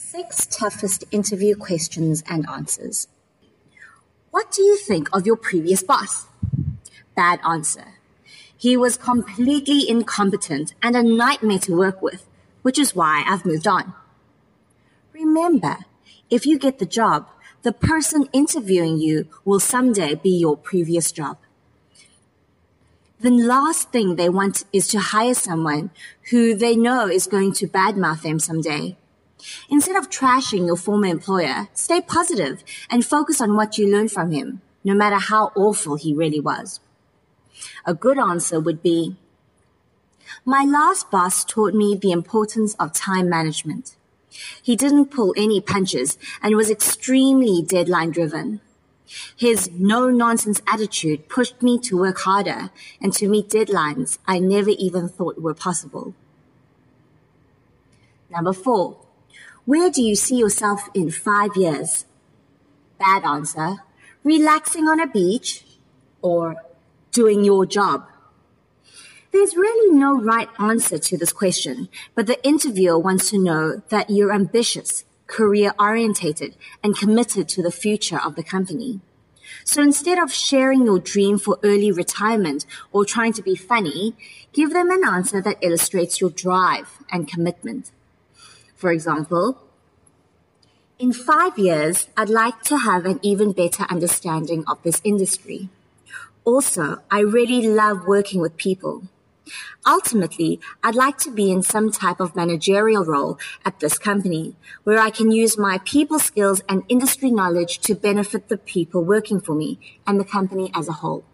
Six toughest interview questions and answers. What do you think of your previous boss? Bad answer. He was completely incompetent and a nightmare to work with, which is why I've moved on. Remember, if you get the job, the person interviewing you will someday be your previous job. The last thing they want is to hire someone who they know is going to badmouth them someday. Instead of trashing your former employer, stay positive and focus on what you learned from him, no matter how awful he really was. A good answer would be, my last boss taught me the importance of time management. He didn't pull any punches and was extremely deadline driven. His no nonsense attitude pushed me to work harder and to meet deadlines I never even thought were possible. Number four, where do you see yourself in five years? Bad answer. Relaxing on a beach or doing your job. There's really no right answer to this question, but the interviewer wants to know that you're ambitious, career orientated, and committed to the future of the company. So instead of sharing your dream for early retirement or trying to be funny, give them an answer that illustrates your drive and commitment. For example, in five years, I'd like to have an even better understanding of this industry. Also, I really love working with people. Ultimately, I'd like to be in some type of managerial role at this company where I can use my people skills and industry knowledge to benefit the people working for me and the company as a whole.